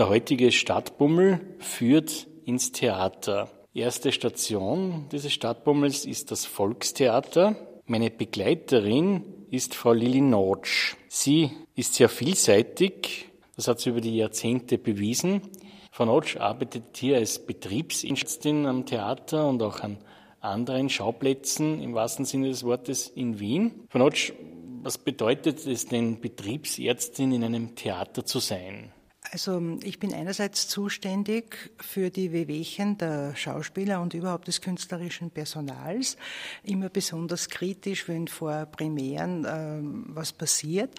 Der heutige Stadtbummel führt ins Theater. Erste Station dieses Stadtbummels ist das Volkstheater. Meine Begleiterin ist Frau Lili Notsch. Sie ist sehr vielseitig, das hat sie über die Jahrzehnte bewiesen. Frau Notsch arbeitet hier als Betriebsärztin am Theater und auch an anderen Schauplätzen im wahrsten Sinne des Wortes in Wien. Frau Notsch, was bedeutet es denn, Betriebsärztin in einem Theater zu sein? Also ich bin einerseits zuständig für die Wehwehchen der Schauspieler und überhaupt des künstlerischen Personals. Immer besonders kritisch, wenn vor Premieren ähm, was passiert.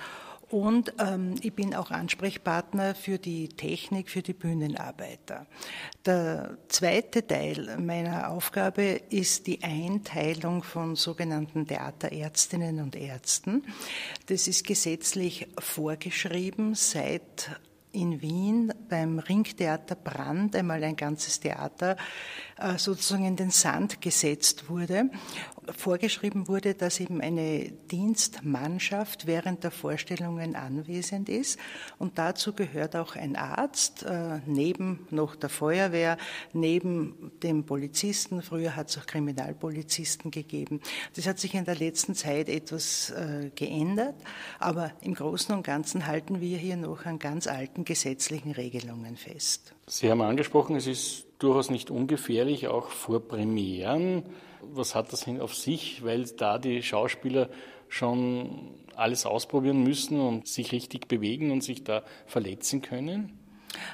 Und ähm, ich bin auch Ansprechpartner für die Technik, für die Bühnenarbeiter. Der zweite Teil meiner Aufgabe ist die Einteilung von sogenannten Theaterärztinnen und Ärzten. Das ist gesetzlich vorgeschrieben seit in Wien beim Ringtheater Brand einmal ein ganzes Theater sozusagen in den Sand gesetzt wurde. Vorgeschrieben wurde, dass eben eine Dienstmannschaft während der Vorstellungen anwesend ist. Und dazu gehört auch ein Arzt, äh, neben noch der Feuerwehr, neben dem Polizisten. Früher hat es auch Kriminalpolizisten gegeben. Das hat sich in der letzten Zeit etwas äh, geändert. Aber im Großen und Ganzen halten wir hier noch an ganz alten gesetzlichen Regelungen fest. Sie haben angesprochen, es ist durchaus nicht ungefährlich, auch vor Premieren. Was hat das auf sich, weil da die Schauspieler schon alles ausprobieren müssen und sich richtig bewegen und sich da verletzen können?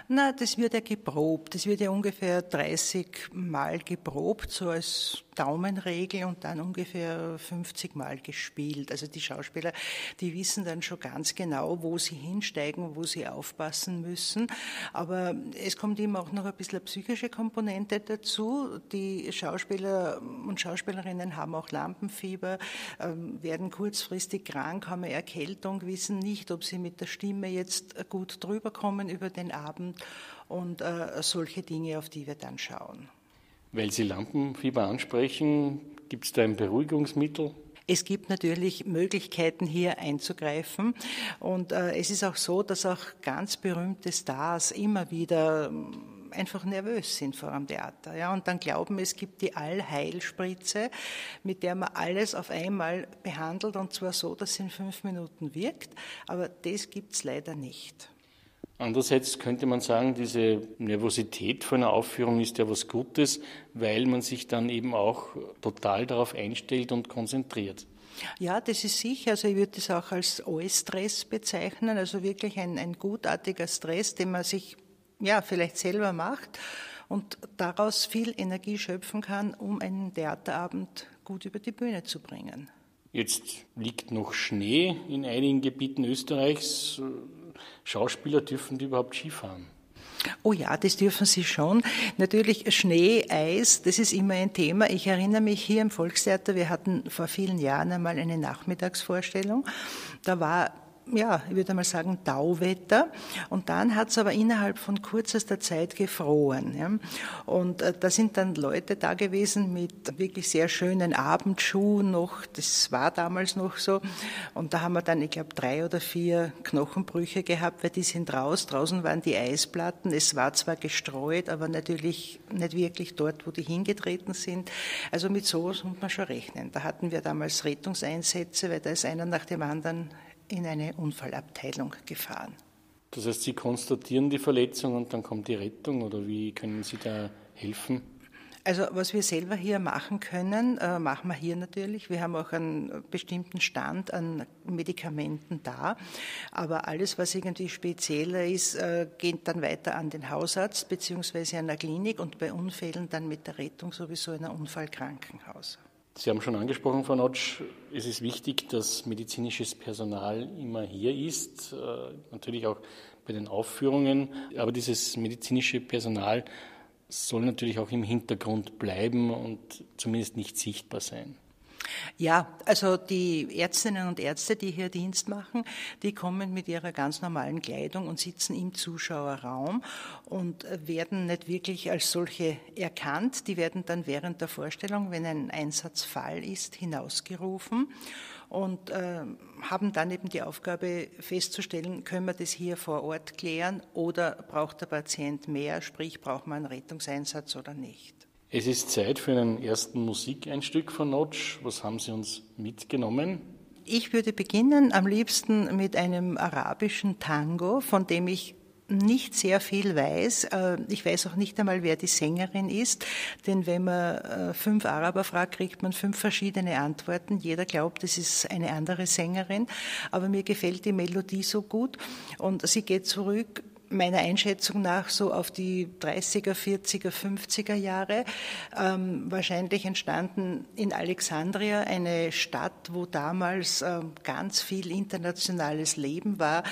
Na, das wird ja geprobt. Das wird ja ungefähr 30 Mal geprobt, so als Daumenregel und dann ungefähr 50 Mal gespielt. Also die Schauspieler, die wissen dann schon ganz genau, wo sie hinsteigen, wo sie aufpassen müssen. Aber es kommt immer auch noch ein bisschen eine psychische Komponente dazu. Die Schauspieler und Schauspielerinnen haben auch Lampenfieber, ähm, werden kurzfristig krank, haben eine Erkältung, wissen nicht, ob sie mit der Stimme jetzt gut drüber kommen über den Abend und äh, solche Dinge, auf die wir dann schauen. Weil Sie Lampenfieber ansprechen, gibt es da ein Beruhigungsmittel? Es gibt natürlich Möglichkeiten, hier einzugreifen. Und äh, es ist auch so, dass auch ganz berühmte Stars immer wieder ähm, einfach nervös sind vor dem Theater. Ja, und dann glauben, es gibt die Allheilspritze, mit der man alles auf einmal behandelt und zwar so, dass es in fünf Minuten wirkt. Aber das gibt es leider nicht. Andererseits könnte man sagen, diese Nervosität vor einer Aufführung ist ja was Gutes, weil man sich dann eben auch total darauf einstellt und konzentriert. Ja, das ist sicher. Also ich würde das auch als Eustress bezeichnen, also wirklich ein, ein gutartiger Stress, den man sich ja vielleicht selber macht und daraus viel Energie schöpfen kann, um einen Theaterabend gut über die Bühne zu bringen. Jetzt liegt noch Schnee in einigen Gebieten Österreichs. Schauspieler dürfen die überhaupt Skifahren? Oh ja, das dürfen sie schon. Natürlich Schnee, Eis, das ist immer ein Thema. Ich erinnere mich hier im Volkstheater, wir hatten vor vielen Jahren einmal eine Nachmittagsvorstellung. Da war ja, ich würde mal sagen, Tauwetter. Und dann hat es aber innerhalb von kürzester Zeit gefroren. Ja. Und äh, da sind dann Leute da gewesen mit wirklich sehr schönen Abendschuhen noch. Das war damals noch so. Und da haben wir dann, ich glaube, drei oder vier Knochenbrüche gehabt, weil die sind raus. Draußen waren die Eisplatten. Es war zwar gestreut, aber natürlich nicht wirklich dort, wo die hingetreten sind. Also mit sowas muss man schon rechnen. Da hatten wir damals Rettungseinsätze, weil da ist einer nach dem anderen in eine Unfallabteilung gefahren. Das heißt, Sie konstatieren die Verletzung und dann kommt die Rettung oder wie können Sie da helfen? Also was wir selber hier machen können, äh, machen wir hier natürlich. Wir haben auch einen bestimmten Stand an Medikamenten da. Aber alles, was irgendwie spezieller ist, äh, geht dann weiter an den Hausarzt beziehungsweise an der Klinik und bei Unfällen dann mit der Rettung sowieso in ein Unfallkrankenhaus. Sie haben schon angesprochen, Frau Notsch, es ist wichtig, dass medizinisches Personal immer hier ist, äh, natürlich auch bei den Aufführungen. Aber dieses medizinische Personal soll natürlich auch im Hintergrund bleiben und zumindest nicht sichtbar sein. Ja, also die Ärztinnen und Ärzte, die hier Dienst machen, die kommen mit ihrer ganz normalen Kleidung und sitzen im Zuschauerraum und werden nicht wirklich als solche erkannt. Die werden dann während der Vorstellung, wenn ein Einsatzfall ist, hinausgerufen und äh, haben dann eben die Aufgabe festzustellen, können wir das hier vor Ort klären oder braucht der Patient mehr, sprich braucht man einen Rettungseinsatz oder nicht. Es ist Zeit für einen ersten Musikeinstück von Notch. Was haben Sie uns mitgenommen? Ich würde beginnen am liebsten mit einem arabischen Tango, von dem ich nicht sehr viel weiß. Äh, ich weiß auch nicht einmal, wer die Sängerin ist, denn wenn man äh, fünf Araber fragt, kriegt man fünf verschiedene Antworten. Jeder glaubt, es ist eine andere Sängerin, aber mir gefällt die Melodie so gut und sie geht zurück meiner Einschätzung nach so auf die 30er, 40er, 50er Jahre. Ähm, wahrscheinlich entstanden in Alexandria, eine Stadt, wo damals ähm, ganz viel internationales Leben war.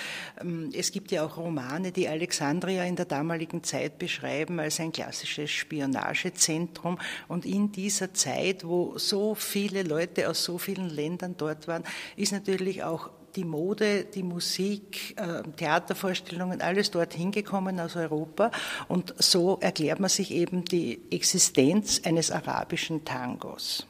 Ähm, es gibt ja auch Romane, die Alexandria in der damaligen Zeit beschreiben als ein klassisches Spionagezentrum. Und in dieser Zeit, wo so viele Leute aus so vielen Ländern dort waren, ist natürlich auch die Mode, die Musik, äh, Theatervorstellungen, alles dorthin gekommen aus Europa. Und so erklärt man sich eben die Existenz eines arabischen Tangos.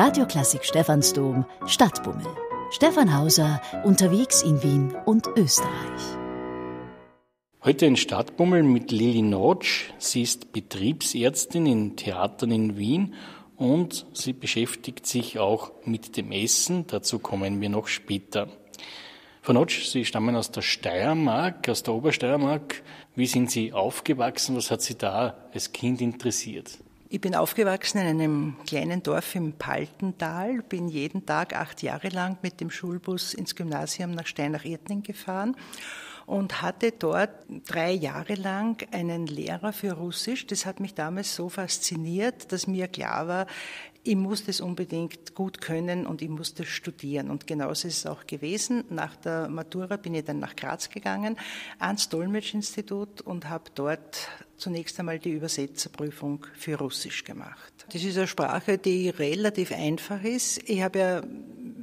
Radioklassik Stephansdom Stadtbummel. Stefan Hauser unterwegs in Wien und Österreich. Heute in Stadtbummel mit Lili Notsch. Sie ist Betriebsärztin in Theatern in Wien und sie beschäftigt sich auch mit dem Essen. Dazu kommen wir noch später. Frau Notsch, Sie stammen aus der Steiermark, aus der Obersteiermark. Wie sind Sie aufgewachsen? Was hat Sie da als Kind interessiert? Ich bin aufgewachsen in einem kleinen Dorf im Paltental, bin jeden Tag acht Jahre lang mit dem Schulbus ins Gymnasium nach Steinach-Irtning gefahren und hatte dort drei Jahre lang einen Lehrer für Russisch. Das hat mich damals so fasziniert, dass mir klar war, ich muss das unbedingt gut können und ich muss das studieren. Und genauso ist es auch gewesen. Nach der Matura bin ich dann nach Graz gegangen, ans Dolmetschinstitut und habe dort zunächst einmal die Übersetzerprüfung für Russisch gemacht. Das ist eine Sprache, die relativ einfach ist. Ich habe ja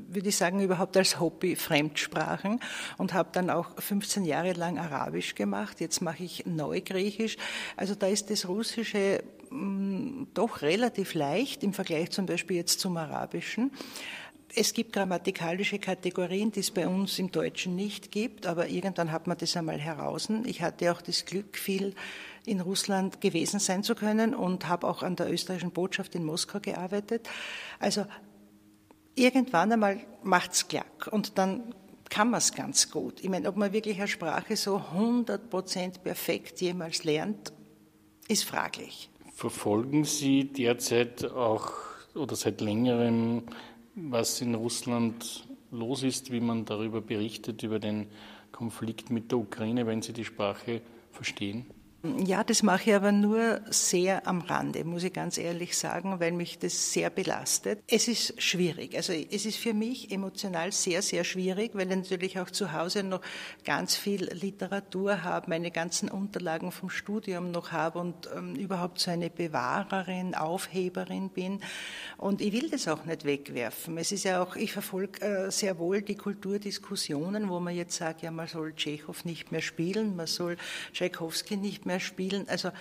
würde ich sagen, überhaupt als Hobby Fremdsprachen und habe dann auch 15 Jahre lang Arabisch gemacht. Jetzt mache ich Neugriechisch. Also da ist das Russische Mm, doch relativ leicht im Vergleich zum Beispiel jetzt zum Arabischen. Es gibt grammatikalische Kategorien, die es bei uns im Deutschen nicht gibt, aber irgendwann hat man das einmal heraus. Ich hatte auch das Glück, viel in Russland gewesen sein zu können und habe auch an der österreichischen Botschaft in Moskau gearbeitet. Also irgendwann einmal macht's klack und dann kann man es ganz gut. Ich meine, ob man wirklich eine Sprache so 100% perfekt jemals lernt, ist fraglich. Verfolgen Sie derzeit auch oder seit längerem, was in Russland los ist, wie man darüber berichtet, über den Konflikt mit der Ukraine, wenn Sie die Sprache verstehen? Ja, das mache ich aber nur sehr am Rande, muss ich ganz ehrlich sagen, weil mich das sehr belastet. Es ist schwierig. Also es ist für mich emotional sehr, sehr schwierig, weil ich natürlich auch zu Hause noch ganz viel Literatur habe, meine ganzen Unterlagen vom Studium noch habe und ähm, überhaupt so eine Bewahrerin, Aufheberin bin. Und ich will das auch nicht wegwerfen. Es ist ja auch, ich verfolge äh, sehr wohl die Kulturdiskussionen, wo man jetzt sagt, ja, man soll Tschechow nicht mehr spielen, man soll Tchaikovsky nicht mehr spielen. Also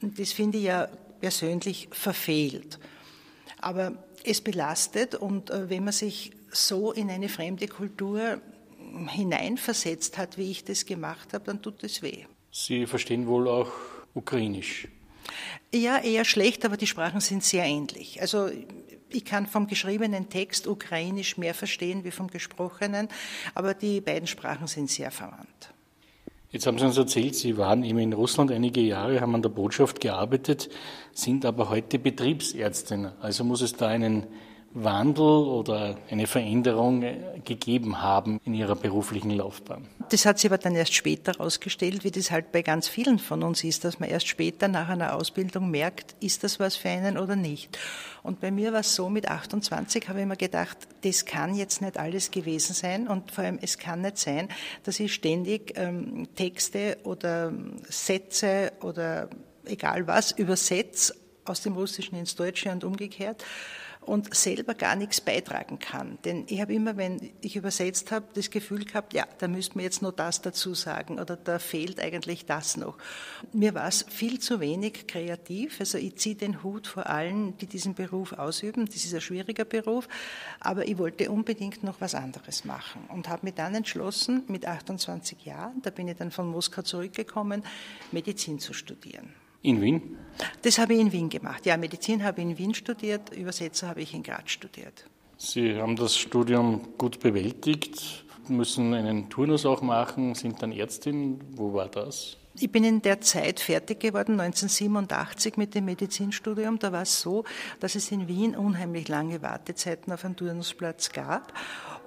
das finde ich ja persönlich verfehlt. Aber es belastet und äh, wenn man sich so in eine fremde Kultur hineinversetzt hat, wie ich das gemacht habe, dann tut es weh. Sie verstehen wohl auch Ukrainisch? Ja, eher schlecht, aber die Sprachen sind sehr ähnlich. Also ich kann vom geschriebenen Text Ukrainisch mehr verstehen wie vom gesprochenen, aber die beiden Sprachen sind sehr verwandt. Jetzt haben Sie uns erzählt, Sie waren eben in Russland einige Jahre, haben an der Botschaft gearbeitet, sind aber heute Betriebsärztin. Also muss es da einen Wandel oder eine Veränderung äh, gegeben haben in Ihrer beruflichen Laufbahn? Das hat sich aber dann erst später herausgestellt, wie das halt bei ganz vielen von uns ist, dass man erst später nach einer Ausbildung merkt, ist das was für einen oder nicht. Und bei mir war es so, mit 28 habe ich mir gedacht, das kann jetzt nicht alles gewesen sein und vor allem es kann nicht sein, dass ich ständig ähm, Texte oder ähm, Sätze oder egal was übersetze aus dem Russischen ins Deutsche und umgekehrt und selber gar nichts beitragen kann. Denn ich habe immer, wenn ich übersetzt habe, das Gefühl gehabt, ja, da müsste man jetzt noch das dazu sagen oder da fehlt eigentlich das noch. Mir war es viel zu wenig kreativ. Also ich ziehe den Hut vor allen, die diesen Beruf ausüben. Das ist ein schwieriger Beruf, aber ich wollte unbedingt noch was anderes machen und habe mich dann entschlossen, mit 28 Jahren, da bin ich dann von Moskau zurückgekommen, Medizin zu studieren. In Wien? Das habe ich in Wien gemacht. Ja, Medizin habe ich in Wien studiert, Übersetzer habe ich in Graz studiert. Sie haben das Studium gut bewältigt, müssen einen Turnus auch machen, sind dann Ärztin. Wo war das? Ich bin in der Zeit fertig geworden, 1987 mit dem Medizinstudium. Da war es so, dass es in Wien unheimlich lange Wartezeiten auf einen Turnusplatz gab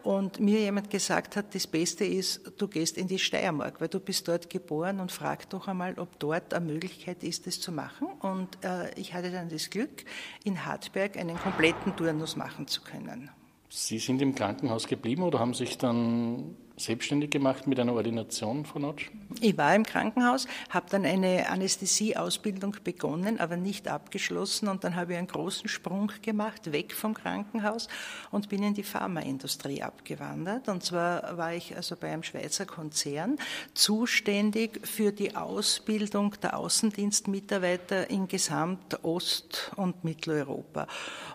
und mir jemand gesagt hat, das Beste ist, du gehst in die Steiermark, weil du bist dort geboren und frag doch einmal, ob dort eine Möglichkeit ist, das zu machen. Und äh, ich hatte dann das Glück, in Hartberg einen kompletten Turnus machen zu können. Sie sind im Krankenhaus geblieben oder haben sich dann selbstständig gemacht mit einer Ordination von Notch? Ich war im Krankenhaus, habe dann eine Anästhesieausbildung begonnen, aber nicht abgeschlossen und dann habe ich einen großen Sprung gemacht, weg vom Krankenhaus und bin in die Pharmaindustrie abgewandert. Und zwar war ich also bei einem Schweizer Konzern zuständig für die Ausbildung der Außendienstmitarbeiter in gesamt Ost- und Mitteleuropa.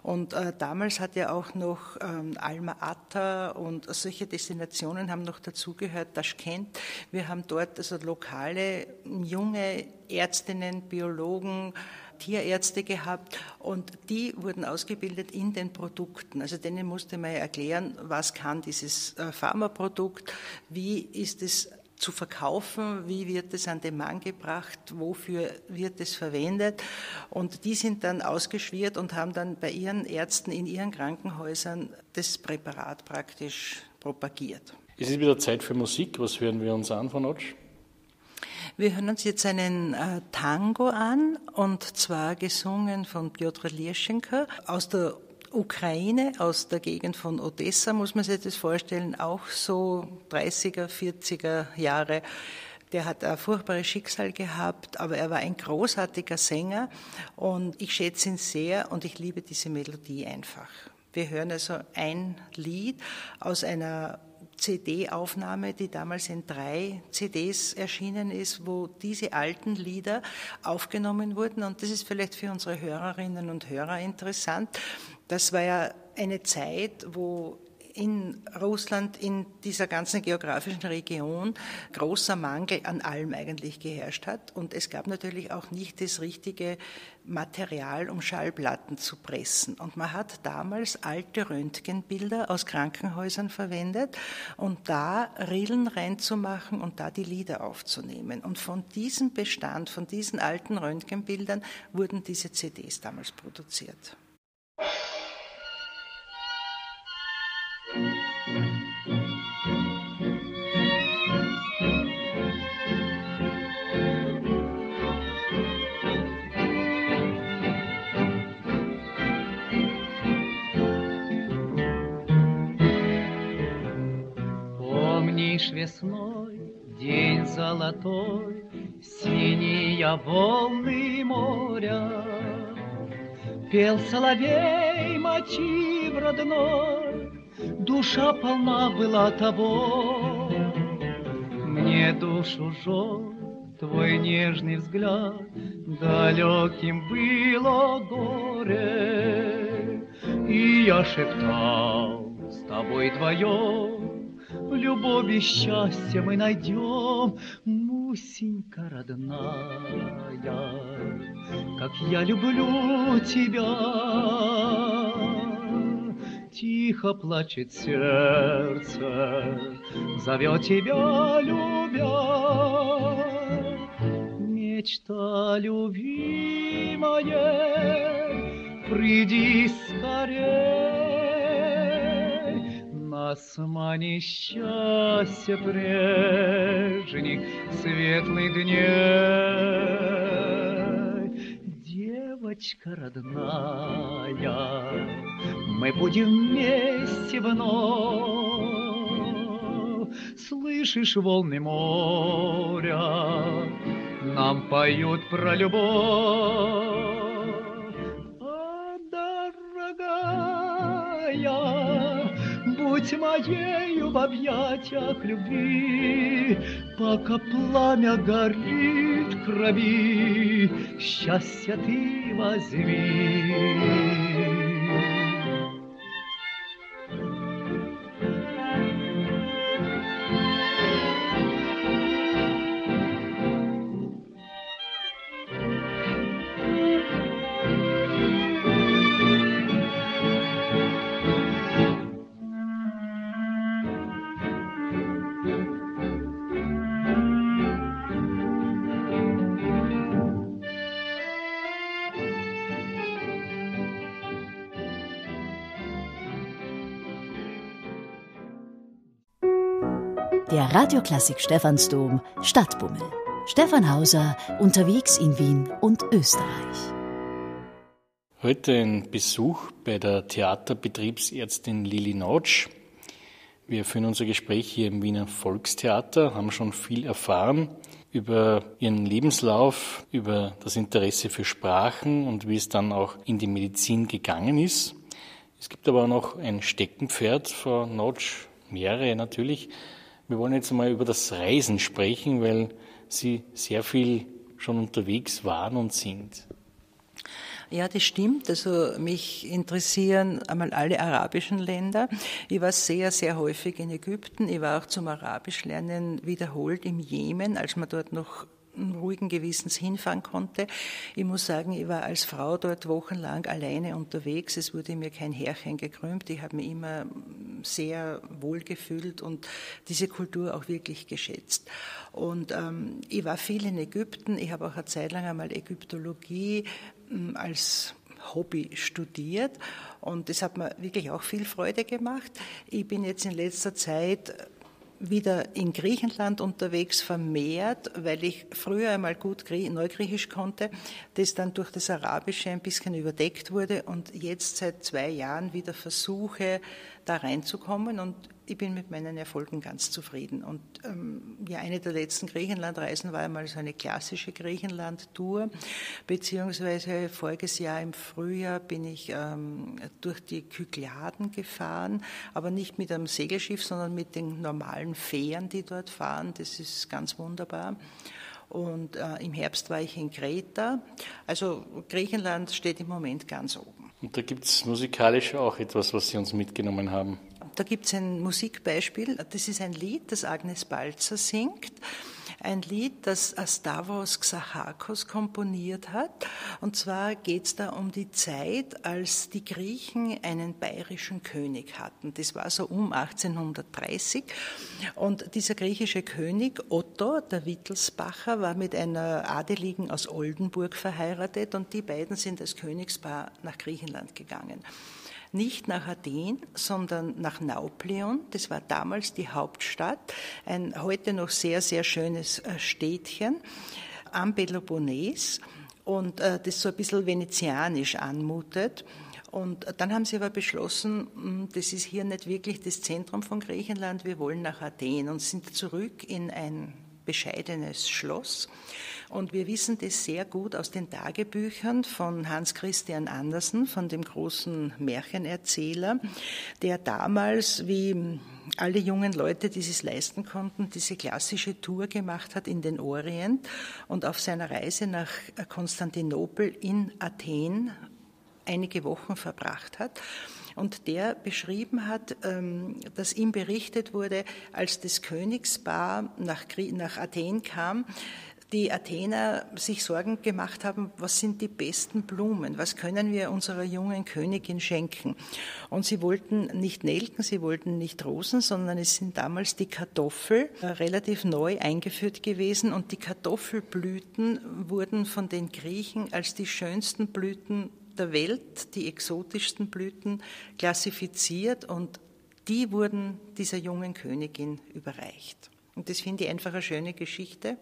Und äh, damals hat ja auch noch ähm, Alma Ata und solche Destinationen haben noch noch dazugehört, Taschkent. Wir haben dort also lokale junge Ärztinnen, Biologen, Tierärzte gehabt und die wurden ausgebildet in den Produkten. Also denen musste man erklären, was kann dieses äh, Pharmaprodukt, wie ist es zu verkaufen, wie wird es an den Mann gebracht, wofür wird es verwendet. Und die sind dann ausgeschwirrt und haben dann bei ihren Ärzten in ihren Krankenhäusern das Präparat praktisch propagiert. Es ist wieder Zeit für Musik. Was hören wir uns an von Otsch? Wir hören uns jetzt einen äh, Tango an und zwar gesungen von Piotr Lierschenko aus der Ukraine, aus der Gegend von Odessa, muss man sich das vorstellen, auch so 30er, 40er Jahre. Der hat ein furchtbares Schicksal gehabt, aber er war ein großartiger Sänger und ich schätze ihn sehr und ich liebe diese Melodie einfach. Wir hören also ein Lied aus einer CD-Aufnahme, die damals in drei CDs erschienen ist, wo diese alten Lieder aufgenommen wurden. Und das ist vielleicht für unsere Hörerinnen und Hörer interessant. Das war ja eine Zeit, wo in Russland, in dieser ganzen geografischen Region, großer Mangel an allem eigentlich geherrscht hat. Und es gab natürlich auch nicht das richtige Material, um Schallplatten zu pressen. Und man hat damals alte Röntgenbilder aus Krankenhäusern verwendet und da Rillen reinzumachen und da die Lieder aufzunehmen. Und von diesem Bestand, von diesen alten Röntgenbildern wurden diese CDs damals produziert. Помнишь весной день золотой, Синие волны моря, Пел соловей мотив родной, Душа полна была того. Мне душу жжет твой нежный взгляд, Далеким было горе. И я шептал с тобой вдвоем, Любовь и счастье мы найдем, Мусенька родная, как я люблю тебя. Тихо плачет сердце, зовет тебя, любя. Мечта любимая, приди скорей. Нас манит счастье прежних светлых дней. Девочка родная, мы будем вместе вновь. Слышишь волны моря, нам поют про любовь. Будь моею в объятиях любви, пока пламя горит крови, счастье ты возьми. Radioklassik Stephansdom Stadtbummel. Stefan Hauser unterwegs in Wien und Österreich. Heute ein Besuch bei der Theaterbetriebsärztin Lili Nautsch. Wir führen unser Gespräch hier im Wiener Volkstheater, haben schon viel erfahren über ihren Lebenslauf, über das Interesse für Sprachen und wie es dann auch in die Medizin gegangen ist. Es gibt aber auch noch ein Steckenpferd, Frau Notch, mehrere natürlich. Wir wollen jetzt mal über das Reisen sprechen, weil Sie sehr viel schon unterwegs waren und sind. Ja, das stimmt. Also mich interessieren einmal alle arabischen Länder. Ich war sehr, sehr häufig in Ägypten. Ich war auch zum Arabischlernen wiederholt im Jemen, als man dort noch ruhigen Gewissens hinfahren konnte. Ich muss sagen, ich war als Frau dort wochenlang alleine unterwegs. Es wurde mir kein Härchen gekrümmt. Ich habe mich immer sehr wohlgefühlt und diese Kultur auch wirklich geschätzt. Und ähm, ich war viel in Ägypten. Ich habe auch eine Zeit lang einmal Ägyptologie ähm, als Hobby studiert und das hat mir wirklich auch viel Freude gemacht. Ich bin jetzt in letzter Zeit wieder in Griechenland unterwegs vermehrt, weil ich früher einmal gut Neugriechisch konnte, das dann durch das Arabische ein bisschen überdeckt wurde und jetzt seit zwei Jahren wieder versuche, da reinzukommen. Und ich bin mit meinen Erfolgen ganz zufrieden. Und ähm, ja, eine der letzten Griechenlandreisen war einmal so eine klassische Griechenland-Tour, beziehungsweise voriges Jahr im Frühjahr bin ich ähm, durch die Kykladen gefahren, aber nicht mit einem Segelschiff, sondern mit den normalen Fähren, die dort fahren. Das ist ganz wunderbar. Und äh, im Herbst war ich in Kreta. Also Griechenland steht im Moment ganz oben. Und da gibt es musikalisch auch etwas, was Sie uns mitgenommen haben. Da gibt es ein Musikbeispiel. Das ist ein Lied, das Agnes Balzer singt. Ein Lied, das Stavros Xahakos komponiert hat. Und zwar geht es da um die Zeit, als die Griechen einen bayerischen König hatten. Das war so um 1830. Und dieser griechische König Otto, der Wittelsbacher, war mit einer Adeligen aus Oldenburg verheiratet und die beiden sind als Königspaar nach Griechenland gegangen nicht nach Athen, sondern nach Naupleon. Das war damals die Hauptstadt, ein heute noch sehr, sehr schönes äh, Städtchen am Peloponnes und äh, das so ein bisschen venezianisch anmutet. Und dann haben sie aber beschlossen, hm, das ist hier nicht wirklich das Zentrum von Griechenland, wir wollen nach Athen und sind zurück in ein bescheidenes Schloss. Und wir wissen das sehr gut aus den Tagebüchern von Hans Christian Andersen, von dem großen Märchenerzähler, der damals, wie alle jungen Leute, die es leisten konnten, diese klassische Tour gemacht hat in den Orient und auf seiner Reise nach Konstantinopel in Athen einige Wochen verbracht hat und der beschrieben hat, ähm, dass ihm berichtet wurde, als das Königspaar nach, nach Athen kam, die Athener sich Sorgen gemacht haben, was sind die besten Blumen, was können wir unserer jungen Königin schenken. Und sie wollten nicht Nelken, sie wollten nicht Rosen, sondern es sind damals die Kartoffel äh, relativ neu eingeführt gewesen und die Kartoffelblüten wurden von den Griechen als die schönsten Blüten der Welt, die exotischsten Blüten, klassifiziert und die wurden dieser jungen Königin überreicht. Und das finde ich einfach eine schöne Geschichte.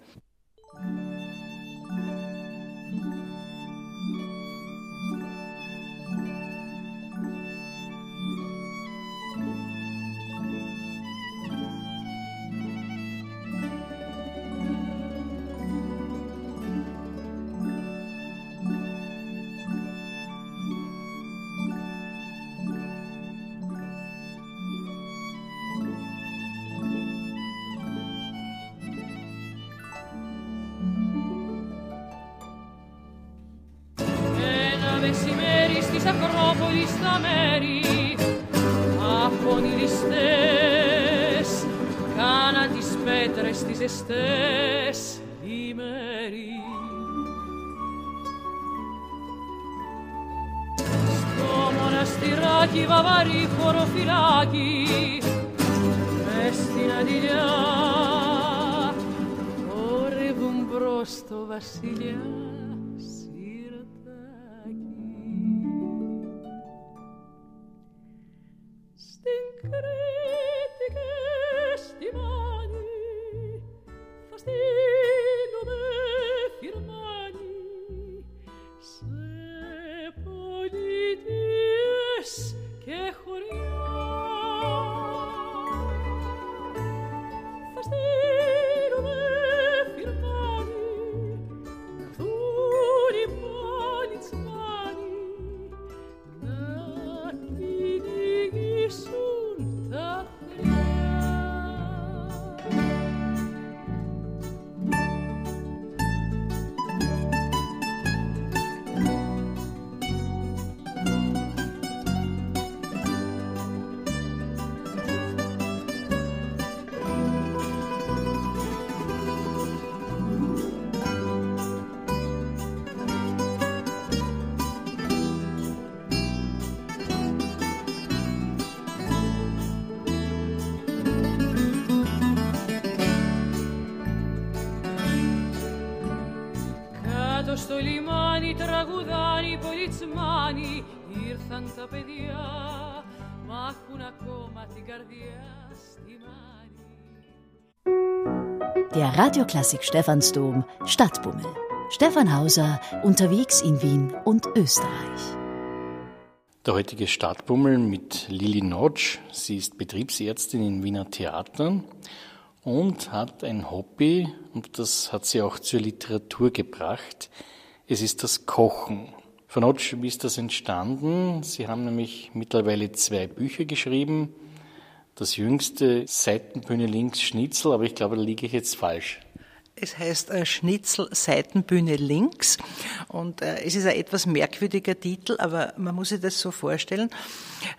think λιμάνι τραγουδάνε οι πολιτσμάνοι ήρθαν τα παιδιά μα έχουν ακόμα την καρδιά στη μάνη Der Radioklassik Stephansdom Stadtbummel. Stefan Hauser unterwegs in Wien und Österreich. Der heutige Stadtbummel mit Lili Notsch. Sie ist Betriebsärztin in Wiener Theatern und hat ein Hobby, und das hat sie auch zur Literatur gebracht. es ist das Kochen. Notsch, wie ist das entstanden? Sie haben nämlich mittlerweile zwei Bücher geschrieben. Das jüngste Seitenbühne links Schnitzel, aber ich glaube, da liege ich jetzt falsch. Es heißt äh, Schnitzel Seitenbühne links und äh, es ist ein etwas merkwürdiger Titel, aber man muss sich das so vorstellen.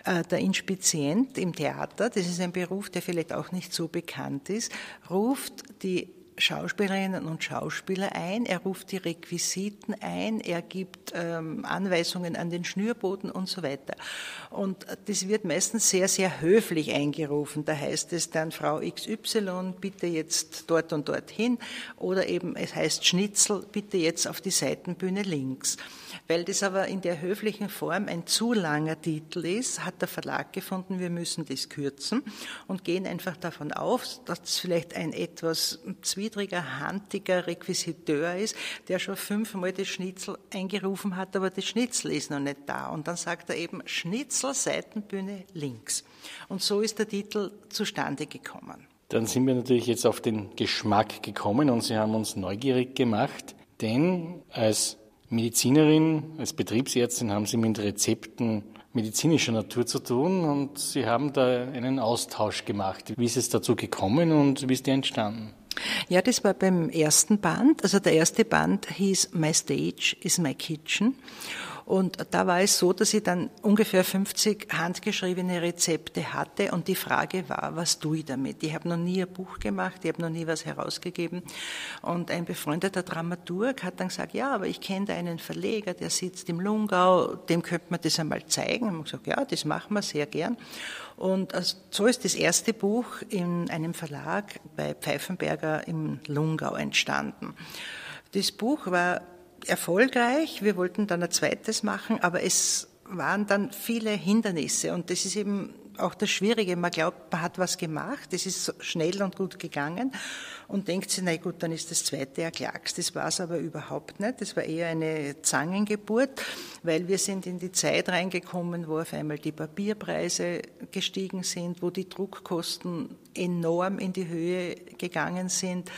Äh, der Inspizient im Theater, das ist ein Beruf, der vielleicht auch nicht so bekannt ist, ruft die Schauspielerinnen und Schauspieler ein, er ruft die Requisiten ein, er gibt ähm, Anweisungen an den Schnürboden und so weiter. Und das wird meistens sehr, sehr höflich eingerufen. Da heißt es dann Frau XY, bitte jetzt dort und dorthin. Oder eben es heißt Schnitzel, bitte jetzt auf die Seitenbühne links. Weil das aber in der höflichen Form ein zu langer Titel ist, hat der Verlag gefunden, wir müssen das kürzen und gehen einfach davon aus, dass es vielleicht ein etwas zwidriger, handiger Requisiteur ist, der schon fünfmal das Schnitzel eingerufen hat, aber das Schnitzel ist noch nicht da. Und dann sagt er eben Schnitzel, Seitenbühne links. Und so ist der Titel zustande gekommen. Dann sind wir natürlich jetzt auf den Geschmack gekommen und Sie haben uns neugierig gemacht, denn als Medizinerin, als Betriebsärztin haben Sie mit Rezepten medizinischer Natur zu tun und Sie haben da einen Austausch gemacht. Wie ist es dazu gekommen und wie ist der entstanden? Ja, das war beim ersten Band. Also der erste Band hieß My Stage is My Kitchen. Und da war es so, dass ich dann ungefähr 50 handgeschriebene Rezepte hatte und die Frage war, was tue ich damit? Ich habe noch nie ein Buch gemacht, ich habe noch nie was herausgegeben. Und ein befreundeter Dramaturg hat dann gesagt, ja, aber ich kenne da einen Verleger, der sitzt im Lungau, dem könnte man das einmal zeigen. Und ich gesagt, ja, das machen wir sehr gern. Und so ist das erste Buch in einem Verlag bei Pfeifenberger im Lungau entstanden. Das Buch war erfolgreich. Wir wollten dann ein zweites machen, aber es waren dann viele Hindernisse und das ist eben auch das Schwierige. Man glaubt, man hat was gemacht, es ist schnell und gut gegangen und denkt sich, na gut, dann ist das zweite ja Klacks. Das war es aber überhaupt nicht. Das war eher eine Zangengeburt, weil wir sind in die Zeit reingekommen, wo auf einmal die Papierpreise gestiegen sind, wo die Druckkosten enorm in die Höhe gegangen sind.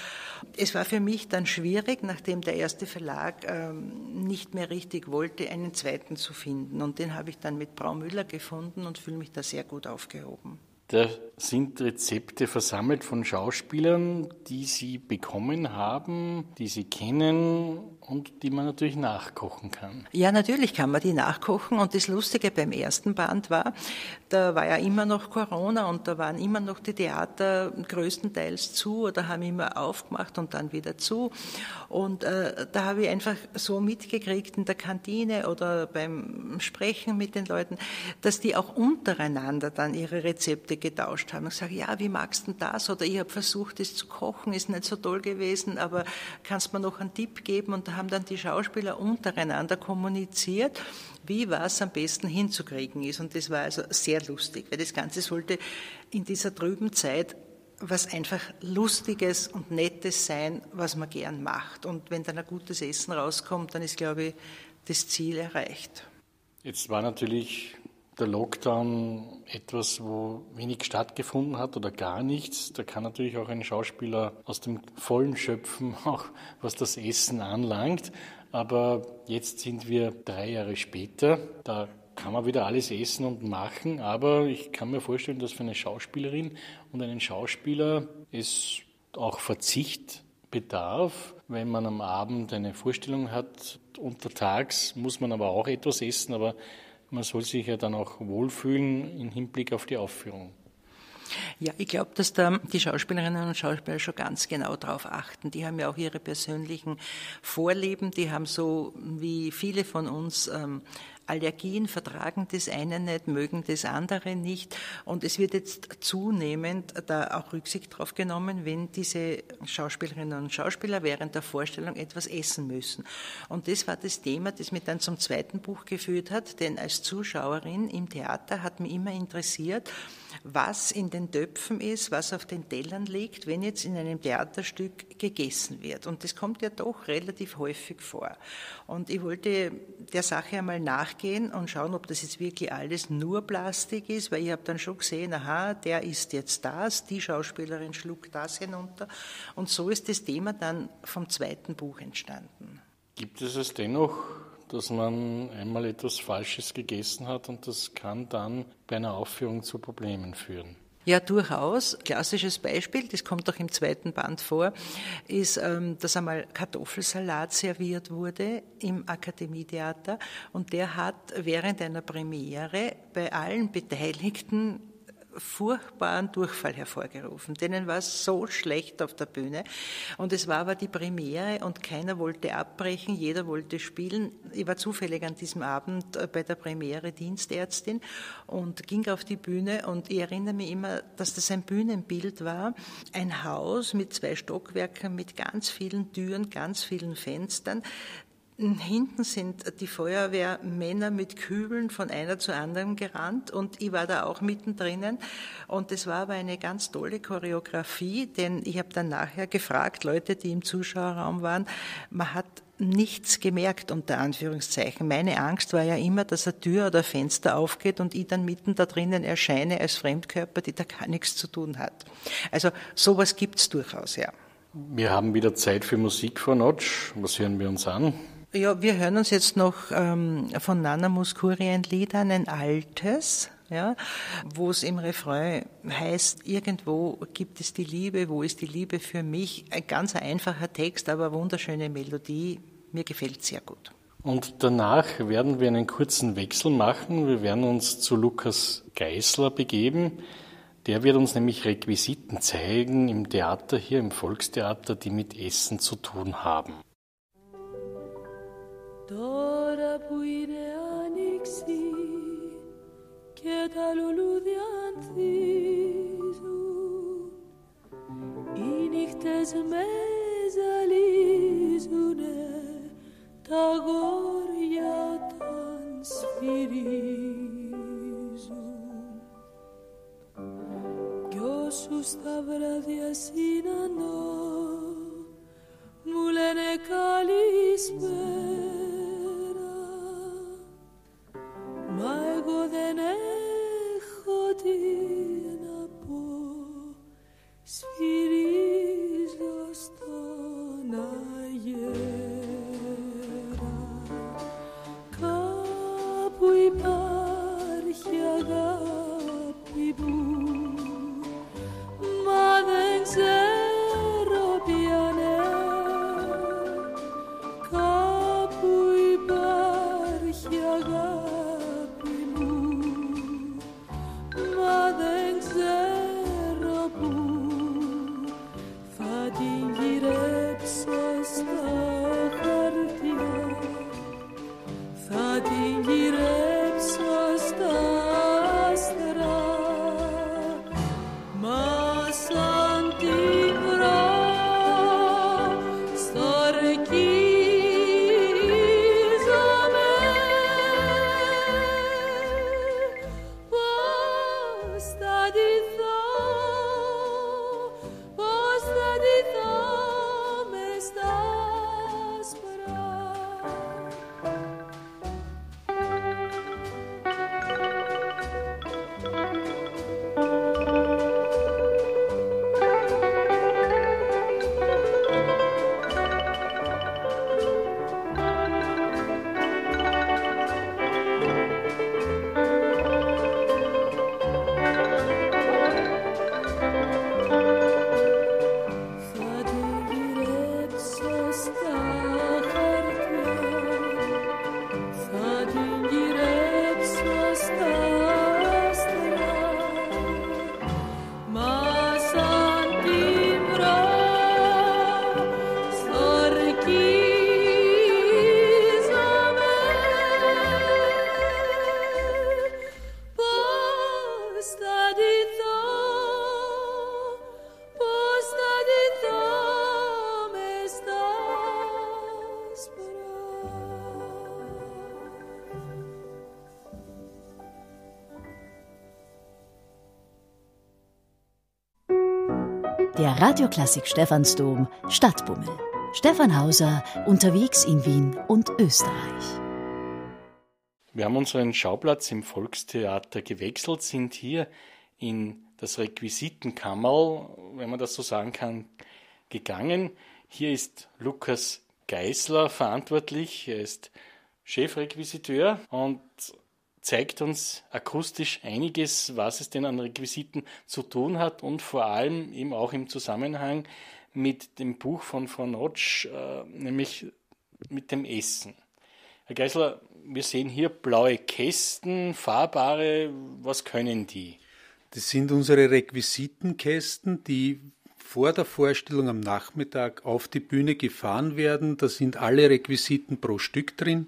Es war für mich dann schwierig, nachdem der erste Verlag ähm, nicht mehr richtig wollte, einen zweiten zu finden. Und den habe ich dann mit Braumüller gefunden und fühle mich da sehr gut aufgehoben. Da sind Rezepte versammelt von Schauspielern, die Sie bekommen haben, die Sie kennen und die man natürlich nachkochen kann. Ja, natürlich kann man die nachkochen. Und das Lustige beim ersten Band war, da war ja immer noch Corona und da waren immer noch die Theater größtenteils zu oder haben immer aufgemacht und dann wieder zu. Und äh, da habe ich einfach so mitgekriegt in der Kantine oder beim Sprechen mit den Leuten, dass die auch untereinander dann ihre Rezepte getauscht haben. Und gesagt, ja, wie magst du das? Oder ich habe versucht, das zu kochen, ist nicht so toll gewesen, aber kannst du mir noch einen Tipp geben? Und haben dann die Schauspieler untereinander kommuniziert, wie was am besten hinzukriegen ist. Und das war also sehr lustig, weil das Ganze sollte in dieser trüben Zeit was einfach Lustiges und Nettes sein, was man gern macht. Und wenn dann ein gutes Essen rauskommt, dann ist, glaube ich, das Ziel erreicht. Jetzt war natürlich der Lockdown etwas, wo wenig stattgefunden hat oder gar nichts. Da kann natürlich auch ein Schauspieler aus dem Vollen schöpfen, auch was das Essen anlangt. Aber jetzt sind wir drei Jahre später. Da kann man wieder alles essen und machen. Aber ich kann mir vorstellen, dass für eine Schauspielerin und einen Schauspieler es auch Verzicht bedarf, wenn man am Abend eine Vorstellung hat. Untertags muss man aber auch etwas essen, aber man soll sich ja dann auch wohlfühlen im Hinblick auf die Aufführung. Ja, ich glaube, dass da die Schauspielerinnen und Schauspieler schon ganz genau darauf achten. Die haben ja auch ihre persönlichen Vorlieben, die haben so wie viele von uns ähm, Allergien vertragen das eine nicht, mögen das andere nicht. Und es wird jetzt zunehmend da auch Rücksicht drauf genommen, wenn diese Schauspielerinnen und Schauspieler während der Vorstellung etwas essen müssen. Und das war das Thema, das mich dann zum zweiten Buch geführt hat, denn als Zuschauerin im Theater hat mich immer interessiert, was in den Töpfen ist, was auf den Tellern liegt, wenn jetzt in einem Theaterstück gegessen wird. Und das kommt ja doch relativ häufig vor. Und ich wollte der Sache einmal nachgehen und schauen, ob das jetzt wirklich alles nur Plastik ist, weil ich habe dann schon gesehen, aha, der isst jetzt das, die Schauspielerin schluckt das hinunter. Und so ist das Thema dann vom zweiten Buch entstanden. Gibt es es dennoch dass man einmal etwas Falsches gegessen hat und das kann dann bei einer Aufführung zu Problemen führen. Ja, durchaus. Klassisches Beispiel, das kommt auch im zweiten Band vor, ist, ähm, dass einmal Kartoffelsalat serviert wurde im Akademietheater und der hat während einer Premiere bei allen Beteiligten furchtbaren Durchfall hervorgerufen. Denen war es so schlecht auf der Bühne. Und es war aber die Premiere und keiner wollte abbrechen, jeder wollte spielen. Ich war zufällig an diesem Abend äh, bei der Premiere Dienstärztin und ging auf die Bühne und ich erinnere mich immer, dass das ein Bühnenbild war. Ein Haus mit zwei Stockwerken, mit ganz vielen Türen, ganz vielen Fenstern. Hinten sind die Feuerwehrmänner mit Kübeln von einer zu anderen gerannt und ich war da auch mittendrin. Und es war aber eine ganz tolle Choreografie, denn ich habe dann nachher gefragt, Leute, die im Zuschauerraum waren, man hat nichts gemerkt, unter Anführungszeichen. Meine Angst war ja immer, dass eine Tür oder ein Fenster aufgeht und ich dann mitten da drinnen erscheine als Fremdkörper, die da gar nichts zu tun hat. Also sowas gibt's durchaus, ja. Wir haben wieder Zeit für Musik vor Notch. Was hören wir uns an? Ja, wir hören uns jetzt noch ähm, von Nana Muskuri ein Lied an, ein altes, ja, wo es im Refrain heißt, irgendwo gibt es die Liebe, wo ist die Liebe für mich? Ein ganz einfacher Text, aber wunderschöne Melodie. Mir gefällt sehr gut. Und danach werden wir einen kurzen Wechsel machen. Wir werden uns zu Lukas Geißler begeben. Der wird uns nämlich Requisiten zeigen im Theater hier, im Volkstheater, die mit Essen zu tun haben. Τώρα που είναι άνοιξη και τα λουλούδια ανθίζουν οι νύχτες με Radioklassik Stephansdom Stadtbummel. Stefan Hauser unterwegs in Wien und Österreich. Wir haben unseren Schauplatz im Volkstheater gewechselt, sind hier in das Requisitenkammerl, wenn man das so sagen kann, gegangen. Hier ist Lukas Geisler verantwortlich. Er ist Chefrequisiteur und zeigt uns akustisch einiges, was es denn an Requisiten zu tun hat und vor allem eben auch im Zusammenhang mit dem Buch von Frau Notsch, äh, nämlich mit dem Essen. Herr Geisler, wir sehen hier blaue Kästen, fahrbare. Was können die? Das sind unsere Requisitenkästen, die vor der Vorstellung am Nachmittag auf die Bühne gefahren werden. Da sind alle Requisiten pro Stück drin.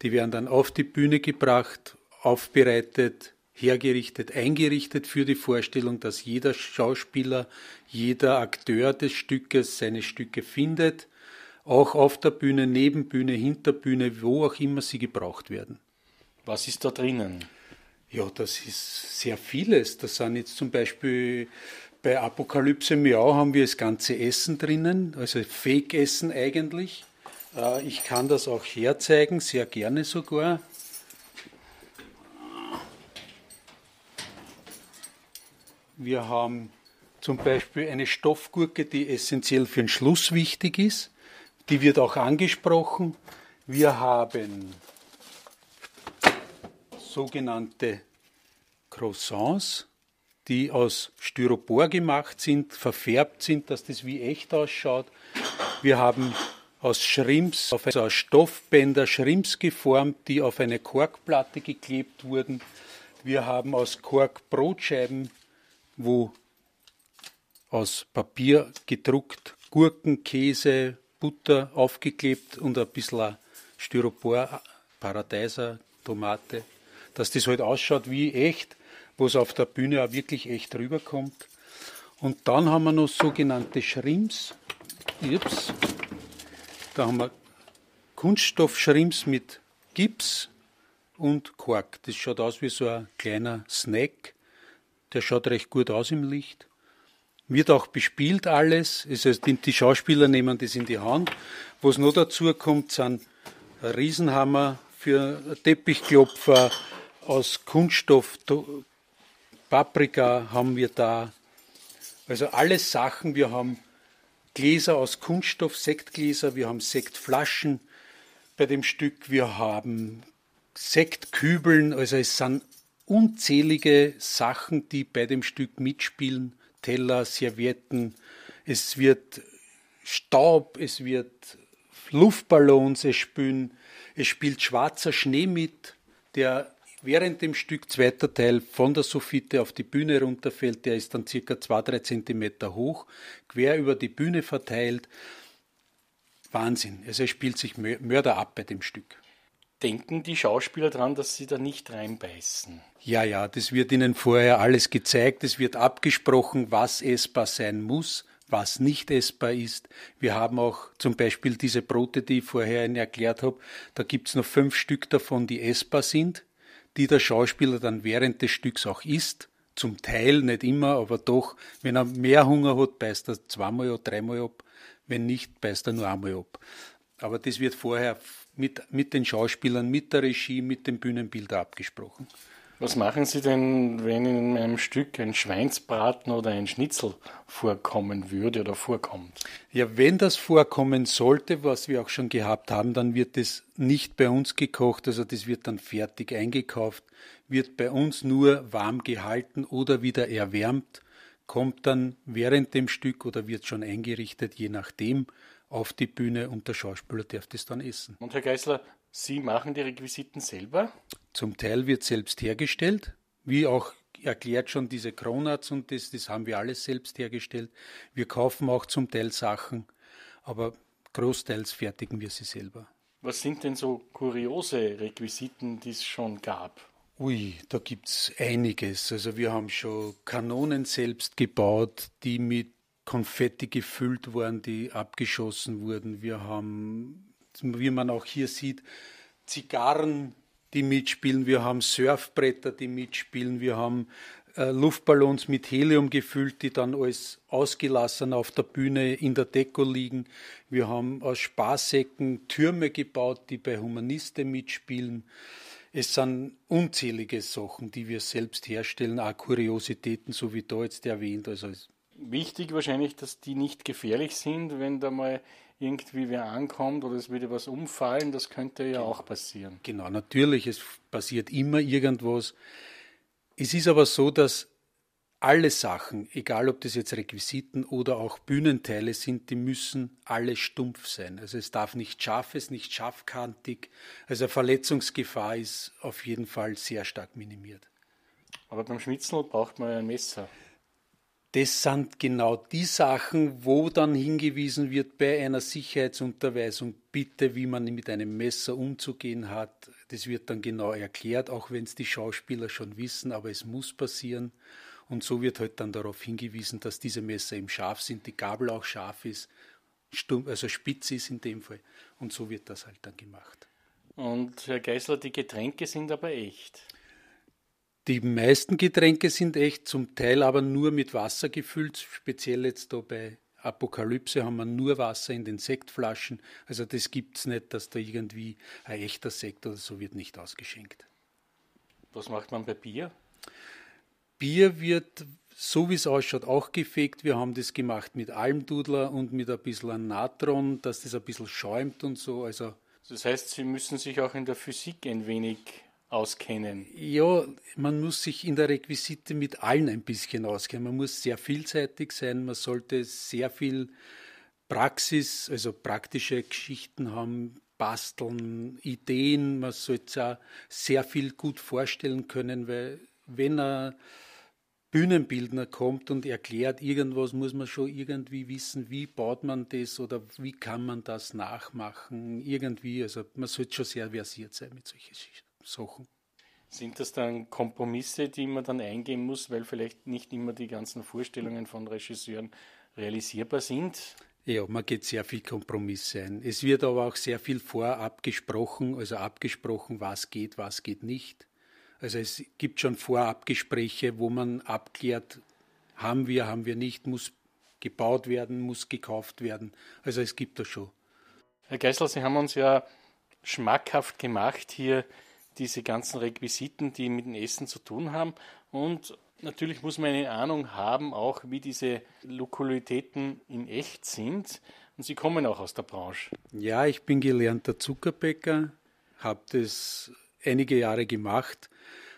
Die werden dann auf die Bühne gebracht, aufbereitet, hergerichtet, eingerichtet für die Vorstellung, dass jeder Schauspieler, jeder Akteur des Stückes seine Stücke findet, auch auf der Bühne, Nebenbühne, Hinterbühne, wo auch immer sie gebraucht werden. Was ist da drinnen? Ja, das ist sehr vieles. Das sind jetzt zum Beispiel bei Apokalypse Miau haben wir das ganze Essen drinnen, also Fake-Essen eigentlich. Äh, ich kann das auch herzeigen, sehr gerne sogar. Wir haben zum Beispiel eine Stoffgurke, die essentiell für den Schluss wichtig ist. Die wird auch angesprochen. Wir haben sogenannte Croissants, die aus Styropor gemacht sind, verfärbt sind, dass das wie echt ausschaut. Wir haben aus Schrimps, also aus Stoffbänder Schrimps geformt, die auf eine Korkplatte geklebt wurden. Wir haben aus Kork Brotscheiben wo aus Papier gedruckt Gurken, Käse, Butter aufgeklebt und ein bisschen Styropor, Paradeiser, Tomate, dass das halt ausschaut wie echt, wo es auf der Bühne auch wirklich echt rüberkommt. Und dann haben wir noch sogenannte Schrimps. Ups. Da haben wir Kunststoffschrimps mit Gips und Kork. Das schaut aus wie so ein kleiner Snack. Der schaut recht gut aus im Licht. Wird auch bespielt alles. Also die Schauspieler nehmen das in die Hand. Was noch dazu kommt, sind Riesenhammer für Teppichklopfer aus Kunststoff. Paprika haben wir da. Also alles Sachen. Wir haben Gläser aus Kunststoff, Sektgläser, wir haben Sektflaschen bei dem Stück, wir haben Sektkübeln, also es sind unzählige Sachen, die bei dem Stück mitspielen. Teller, Servietten, es wird Staub, es wird Luftballons, es spielen, es spielt schwarzer Schnee mit, der während dem Stück zweiter Teil von der Soffite auf die Bühne runterfällt. Der ist dann circa zwei, drei Zentimeter hoch, quer über die Bühne verteilt. Wahnsinn. Also es spielt sich Mörder ab bei dem Stück. Denken die Schauspieler daran, dass sie da nicht reinbeißen? Ja, ja, das wird ihnen vorher alles gezeigt, es wird abgesprochen, was essbar sein muss, was nicht essbar ist. Wir haben auch zum Beispiel diese Brote, die ich vorher Ihnen erklärt habe, da gibt es noch fünf Stück davon, die essbar sind, die der Schauspieler dann während des Stücks auch isst. Zum Teil, nicht immer, aber doch, wenn er mehr Hunger hat, beißt er zweimal oder dreimal ab. Wenn nicht, beißt er nur einmal ab. Aber das wird vorher mit, mit den Schauspielern, mit der Regie, mit dem Bühnenbilder abgesprochen. Was machen Sie denn, wenn in einem Stück ein Schweinsbraten oder ein Schnitzel vorkommen würde oder vorkommt? Ja, wenn das vorkommen sollte, was wir auch schon gehabt haben, dann wird es nicht bei uns gekocht, also das wird dann fertig eingekauft, wird bei uns nur warm gehalten oder wieder erwärmt, kommt dann während dem Stück oder wird schon eingerichtet, je nachdem auf die Bühne und der Schauspieler darf das dann essen. Und Herr Geisler, Sie machen die Requisiten selber? Zum Teil wird selbst hergestellt, wie auch erklärt schon diese Kronats und das, das haben wir alles selbst hergestellt. Wir kaufen auch zum Teil Sachen, aber großteils fertigen wir sie selber. Was sind denn so kuriose Requisiten, die es schon gab? Ui, da gibt es einiges. Also wir haben schon Kanonen selbst gebaut, die mit Konfetti gefüllt worden, die abgeschossen wurden. Wir haben, wie man auch hier sieht, Zigarren, die mitspielen. Wir haben Surfbretter, die mitspielen. Wir haben äh, Luftballons mit Helium gefüllt, die dann als ausgelassen auf der Bühne in der Deko liegen. Wir haben aus Sparsäcken Türme gebaut, die bei Humaniste mitspielen. Es sind unzählige Sachen, die wir selbst herstellen, auch Kuriositäten, so wie da jetzt erwähnt. Also Wichtig wahrscheinlich, dass die nicht gefährlich sind, wenn da mal irgendwie wer ankommt oder es würde was umfallen, das könnte ja auch passieren. Genau, natürlich, es passiert immer irgendwas. Es ist aber so, dass alle Sachen, egal ob das jetzt Requisiten oder auch Bühnenteile sind, die müssen alle stumpf sein. Also es darf nicht scharf, es nicht scharfkantig. Also Verletzungsgefahr ist auf jeden Fall sehr stark minimiert. Aber beim Schmitzel braucht man ja ein Messer. Das sind genau die Sachen, wo dann hingewiesen wird bei einer Sicherheitsunterweisung, bitte, wie man mit einem Messer umzugehen hat. Das wird dann genau erklärt, auch wenn es die Schauspieler schon wissen, aber es muss passieren. Und so wird halt dann darauf hingewiesen, dass diese Messer eben scharf sind, die Gabel auch scharf ist, stumpf, also spitz ist in dem Fall. Und so wird das halt dann gemacht. Und Herr Geisler, die Getränke sind aber echt. Die meisten Getränke sind echt, zum Teil aber nur mit Wasser gefüllt. Speziell jetzt da bei Apokalypse haben wir nur Wasser in den Sektflaschen. Also das gibt es nicht, dass da irgendwie ein echter Sekt oder so wird nicht ausgeschenkt. Was macht man bei Bier? Bier wird, so wie es ausschaut, auch gefegt. Wir haben das gemacht mit Almdudler und mit ein bisschen Natron, dass das ein bisschen schäumt und so. Also das heißt, Sie müssen sich auch in der Physik ein wenig auskennen? Ja, man muss sich in der Requisite mit allen ein bisschen auskennen. Man muss sehr vielseitig sein, man sollte sehr viel Praxis, also praktische Geschichten haben, basteln, Ideen. Man sollte auch sehr viel gut vorstellen können, weil wenn ein Bühnenbildner kommt und erklärt irgendwas, muss man schon irgendwie wissen, wie baut man das oder wie kann man das nachmachen. Irgendwie, also man sollte schon sehr versiert sein mit solchen Sachen. Sind das dann Kompromisse, die man dann eingehen muss, weil vielleicht nicht immer die ganzen Vorstellungen von Regisseuren realisierbar sind? Ja, man geht sehr viel Kompromisse ein. Es wird aber auch sehr viel vorab gesprochen, also abgesprochen, was geht, was geht nicht. Also es gibt schon Vorabgespräche, wo man abklärt, haben wir, haben wir nicht, muss gebaut werden, muss gekauft werden. Also es gibt das schon. Herr Geisler, Sie haben uns ja schmackhaft gemacht hier diese ganzen Requisiten, die mit dem Essen zu tun haben. Und natürlich muss man eine Ahnung haben, auch wie diese Lokalitäten in echt sind. Und Sie kommen auch aus der Branche. Ja, ich bin gelernter Zuckerbäcker, habe das einige Jahre gemacht,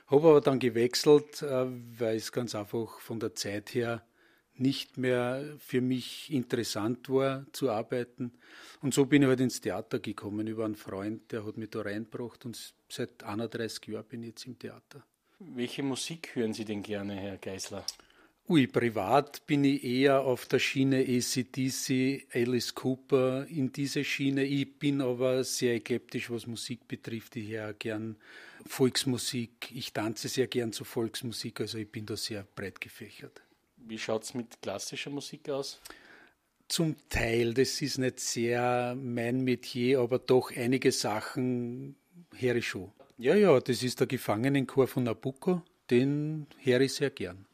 habe aber dann gewechselt, äh, weil es ganz einfach von der Zeit her nicht mehr für mich interessant war zu arbeiten. Und so bin ich halt ins Theater gekommen über einen Freund, der hat mich da reingebracht und seit 31 Jahren bin ich jetzt im Theater. Welche Musik hören Sie denn gerne, Herr Geisler? Ui, privat bin ich eher auf der Schiene ACDC, Alice Cooper, in diese Schiene. Ich bin aber sehr eklektisch, was Musik betrifft. Ich höre gern Volksmusik. Ich tanze sehr gern zu Volksmusik, also ich bin da sehr breit gefächert. Wie schaut es mit klassischer Musik aus? Zum Teil, das ist nicht sehr mein Metier, aber doch einige Sachen ich schon. Ja, ja, das ist der Gefangenenchor von Nabucco, den höre ich sehr gern.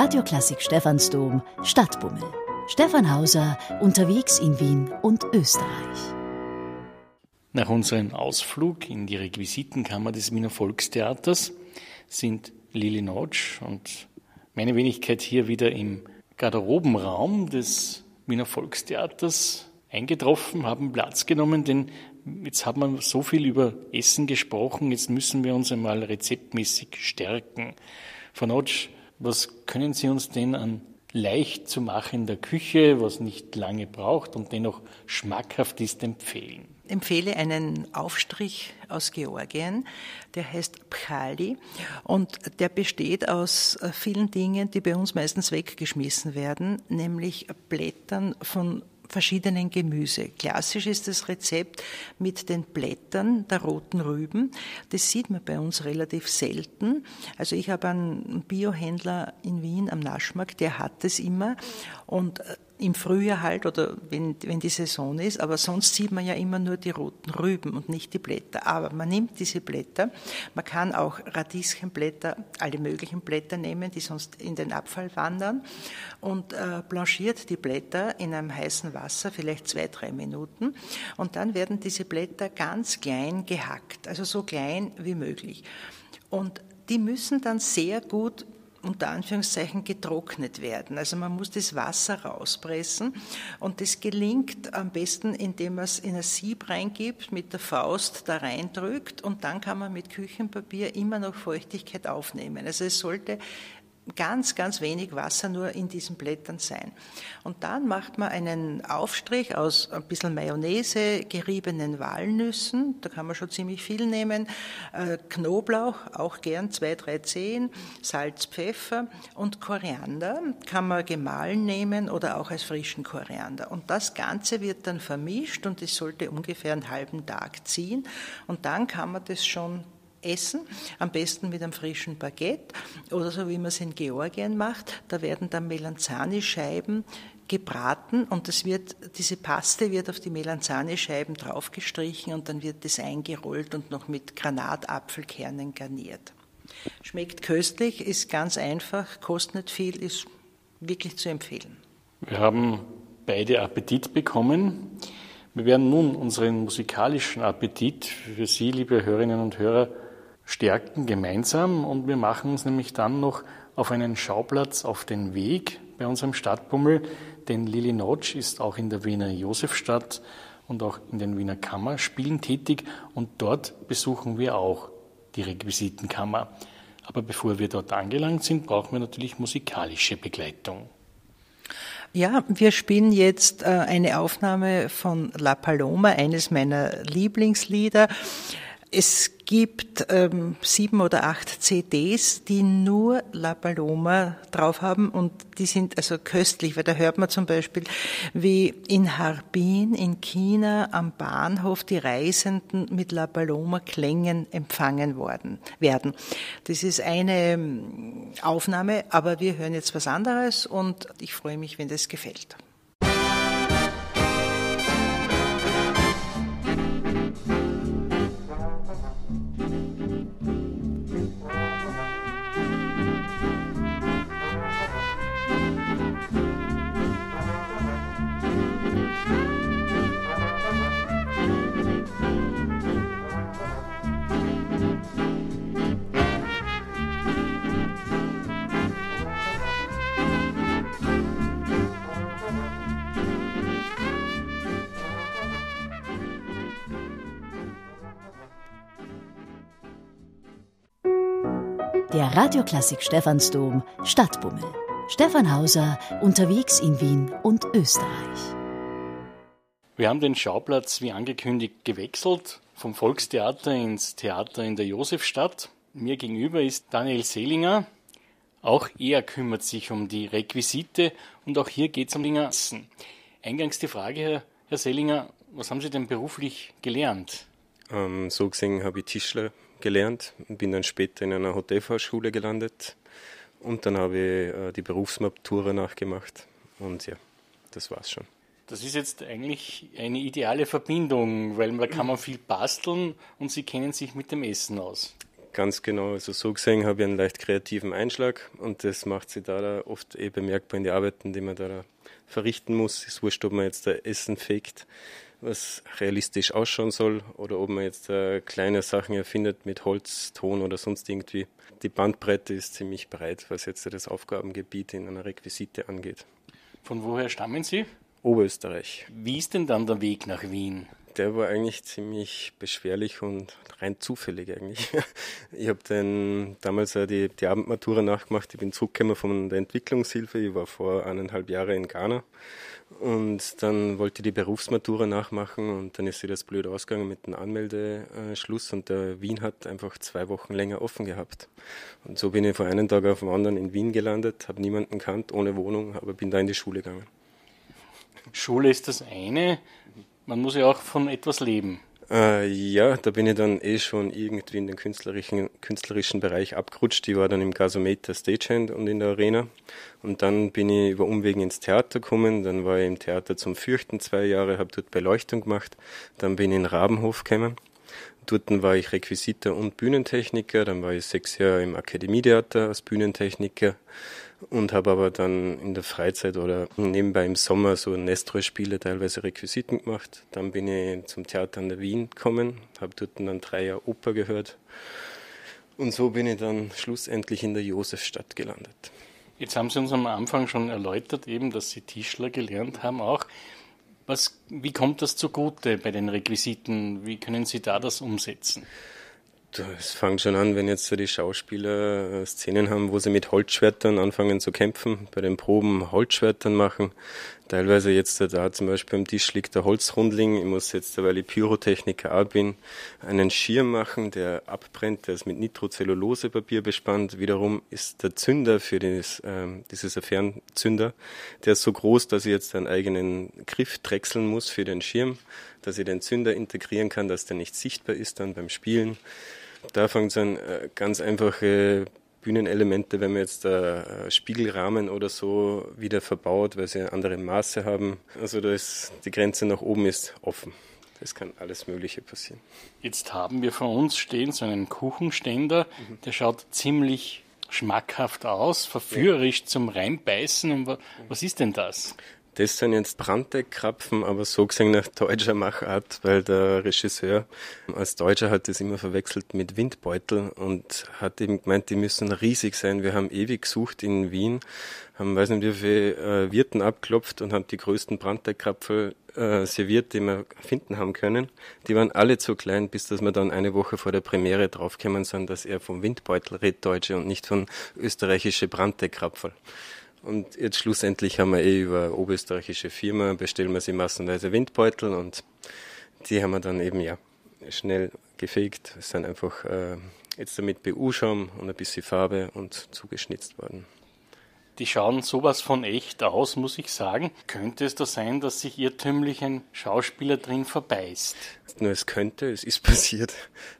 Radioklassik Stephansdom Stadtbummel. Stefan Hauser unterwegs in Wien und Österreich. Nach unserem Ausflug in die Requisitenkammer des Wiener Volkstheaters sind Lili Notch und meine Wenigkeit hier wieder im Garderobenraum des Wiener Volkstheaters eingetroffen, haben Platz genommen, denn jetzt haben wir so viel über Essen gesprochen, jetzt müssen wir uns einmal rezeptmäßig stärken. Frau Notch, was können Sie uns denn an leicht zu machen in der Küche, was nicht lange braucht und dennoch schmackhaft ist, empfehlen? empfehle einen Aufstrich aus Georgien, der heißt Pchali und der besteht aus äh, vielen Dingen, die bei uns meistens weggeschmissen werden, nämlich Blättern von verschiedenen Gemüse. Klassisch ist das Rezept mit den Blättern der roten Rüben. Das sieht man bei uns relativ selten. Also ich habe einen Biohändler in Wien am Naschmarkt, der hat das immer und äh, im Frühjahr halt oder wenn, wenn die Saison ist, aber sonst sieht man ja immer nur die roten Rüben und nicht die Blätter. Aber man nimmt diese Blätter, man kann auch Radieschenblätter, alle möglichen Blätter nehmen, die sonst in den Abfall wandern und äh, blanchiert die Blätter in einem heißen Wasser, vielleicht zwei, drei Minuten und dann werden diese Blätter ganz klein gehackt, also so klein wie möglich. Und die müssen dann sehr gut unter Anführungszeichen getrocknet werden. Also man muss das Wasser rauspressen und das gelingt am besten, indem man es in ein Sieb reingibt, mit der Faust da reindrückt und dann kann man mit Küchenpapier immer noch Feuchtigkeit aufnehmen. Also es sollte ganz, ganz wenig Wasser nur in diesen Blättern sein. Und dann macht man einen Aufstrich aus ein bisschen Mayonnaise, geriebenen Walnüssen, da kann man schon ziemlich viel nehmen, äh, Knoblauch, auch gern zwei, drei Zehen, Salz, Pfeffer und Koriander kann man gemahlen nehmen oder auch als frischen Koriander. Und das Ganze wird dann vermischt und es sollte ungefähr einen halben Tag ziehen und dann kann man das schon essen, am besten mit einem frischen Baguette oder so wie man es in Georgien macht. Da werden dann Melanzani-Scheiben gebraten und das wird, diese Paste wird auf die Melanzani-Scheiben draufgestrichen und dann wird das eingerollt und noch mit Granatapfelkernen garniert. Schmeckt köstlich, ist ganz einfach, kostet nicht viel, ist wirklich zu empfehlen. Wir haben beide Appetit bekommen. Wir werden nun unseren musikalischen Appetit für Sie, liebe Hörerinnen und Hörer, stärken gemeinsam und wir machen uns nämlich dann noch auf einen Schauplatz auf den Weg bei unserem Stadtbummel, denn Lili Notch ist auch in der Wiener Josefstadt und auch in den Wiener Kammerspielen tätig und dort besuchen wir auch die Requisitenkammer. Aber bevor wir dort angelangt sind, brauchen wir natürlich musikalische Begleitung. Ja, wir spielen jetzt äh, eine Aufnahme von La Paloma, eines meiner Lieblingslieder. Es gibt ähm, sieben oder acht CDs, die nur La Paloma drauf haben und die sind also köstlich, weil da hört man zum Beispiel, wie in Harbin in China am Bahnhof die Reisenden mit La Paloma Klängen empfangen worden werden. Das ist eine ähm, Aufnahme, aber wir hören jetzt was anderes und ich freue mich, wenn das gefällt. Der Radioklassik Stephansdom Stadtbummel. Stefan Hauser unterwegs in Wien und Österreich. Wir haben den Schauplatz wie angekündigt gewechselt vom Volkstheater ins Theater in der Josefstadt. Mir gegenüber ist Daniel Selinger. Auch er kümmert sich um die Requisite und auch hier geht es um Essen. Eingangs die Frage, Herr, Herr Selinger, was haben Sie denn beruflich gelernt? Ähm, so gesehen habe ich Tischler gelernt und bin dann später in einer Hotelfachschule gelandet. Und dann habe ich äh, die Berufsmatura nachgemacht. Und ja, das war's schon. Das ist jetzt eigentlich eine ideale Verbindung, weil da kann man viel basteln und Sie kennen sich mit dem Essen aus. Ganz genau. Also so gesehen habe ich einen leicht kreativen Einschlag und das macht sich da, oft eh bemerkbar in die Arbeiten, die man da verrichten muss. Es ist wurscht, ob man jetzt da Essen fegt, was realistisch ausschauen soll, oder ob man jetzt äh, kleine Sachen erfindet mit Holz, Ton oder sonst irgendwie. Die Bandbreite ist ziemlich breit, was jetzt das Aufgabengebiet in einer Requisite angeht. Von woher stammen Sie? Oberösterreich. Wie ist denn dann der Weg nach Wien? der war eigentlich ziemlich beschwerlich und rein zufällig eigentlich. Ich habe dann damals die, die Abendmatura nachgemacht. Ich bin zurückgekommen von der Entwicklungshilfe. Ich war vor eineinhalb Jahren in Ghana. Und dann wollte die Berufsmatura nachmachen und dann ist sie das blöd ausgegangen mit dem Anmeldeschluss und der Wien hat einfach zwei Wochen länger offen gehabt. Und so bin ich von einem Tag auf den anderen in Wien gelandet, habe niemanden kannt, ohne Wohnung, aber bin da in die Schule gegangen. Schule ist das eine, man muss ja auch von etwas leben. Äh, ja, da bin ich dann eh schon irgendwie in den künstlerischen, künstlerischen Bereich abgerutscht. Ich war dann im Gasometer Stagehand und in der Arena. Und dann bin ich über Umwegen ins Theater gekommen. Dann war ich im Theater zum Fürchten zwei Jahre, habe dort Beleuchtung gemacht. Dann bin ich in Rabenhof gekommen. Dort war ich Requisiter und Bühnentechniker. Dann war ich sechs Jahre im Akademietheater als Bühnentechniker und habe aber dann in der Freizeit oder nebenbei im Sommer so Nestroy-Spiele, teilweise Requisiten gemacht. Dann bin ich zum Theater an der Wien gekommen, habe dort dann drei Jahre Oper gehört und so bin ich dann schlussendlich in der Josefstadt gelandet. Jetzt haben Sie uns am Anfang schon erläutert, eben, dass Sie Tischler gelernt haben auch. Was, wie kommt das zugute bei den Requisiten? Wie können Sie da das umsetzen? Es fängt schon an, wenn jetzt so die Schauspieler äh, Szenen haben, wo sie mit Holzschwertern anfangen zu kämpfen, bei den Proben Holzschwertern machen. Teilweise jetzt da zum Beispiel am Tisch liegt der Holzrundling. Ich muss jetzt, weil ich Pyrotechniker auch bin, einen Schirm machen, der abbrennt. Der ist mit Nitrozellulosepapier bespannt. Wiederum ist der Zünder für dieses, ähm, dieses Fernzünder, der ist so groß, dass ich jetzt einen eigenen Griff drechseln muss für den Schirm, dass ich den Zünder integrieren kann, dass der nicht sichtbar ist dann beim Spielen. Da fängt es an, äh, ganz einfache Bühnenelemente, wenn man jetzt äh, Spiegelrahmen oder so wieder verbaut, weil sie andere Maße haben. Also da ist die Grenze nach oben ist offen. Es kann alles Mögliche passieren. Jetzt haben wir vor uns stehen so einen Kuchenständer, mhm. der schaut ziemlich schmackhaft aus, verführerisch ja. zum Reinbeißen. Und was ist denn das? Das sind jetzt Branddeckkrapfen, aber so gesehen nach deutscher Machart, weil der Regisseur als Deutscher hat das immer verwechselt mit Windbeutel und hat eben gemeint, die müssen riesig sein. Wir haben ewig gesucht in Wien, haben weiß nicht wie viele äh, Wirten abklopft und haben die größten Branddeckkrapfen äh, serviert, die wir finden haben können. Die waren alle zu klein, bis dass wir dann eine Woche vor der Premiere draufgekommen sind, dass er vom Windbeutel redet Deutsche und nicht von österreichische Branddeckkrapfen. Und jetzt schlussendlich haben wir eh über oberösterreichische Firma, bestellen wir sie massenweise Windbeutel und die haben wir dann eben ja schnell gefegt. Es sind einfach äh, jetzt damit BU-Schaum und ein bisschen Farbe und zugeschnitzt worden. Die schauen sowas von echt aus, muss ich sagen. Könnte es da sein, dass sich irrtümlich ein Schauspieler drin verbeißt? Nur es könnte, es ist passiert.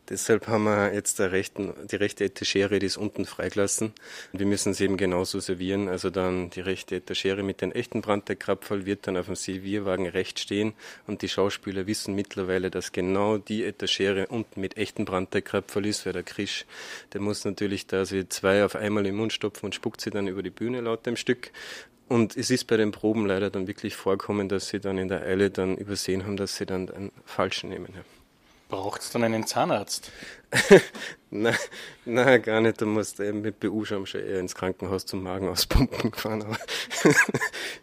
Deshalb haben wir jetzt rechten, die rechte Etagere, die ist unten freigelassen. Wir müssen sie eben genauso servieren. Also dann die rechte Etagere mit den echten Branddeckkrapferl wird dann auf dem Servierwagen recht stehen. Und die Schauspieler wissen mittlerweile, dass genau die Etagere unten mit echten Branddeckkrapferl ist, weil der Krisch, der muss natürlich da sie zwei auf einmal im Mund stopfen und spuckt sie dann über die Bühne laut dem Stück. Und es ist bei den Proben leider dann wirklich vorkommen, dass sie dann in der Eile dann übersehen haben, dass sie dann einen falschen nehmen. Ja. Braucht es dann einen Zahnarzt? nein, nein, gar nicht. Du musst eben mit BU-Scham schon eher ins Krankenhaus zum Magen auspumpen fahren. Aber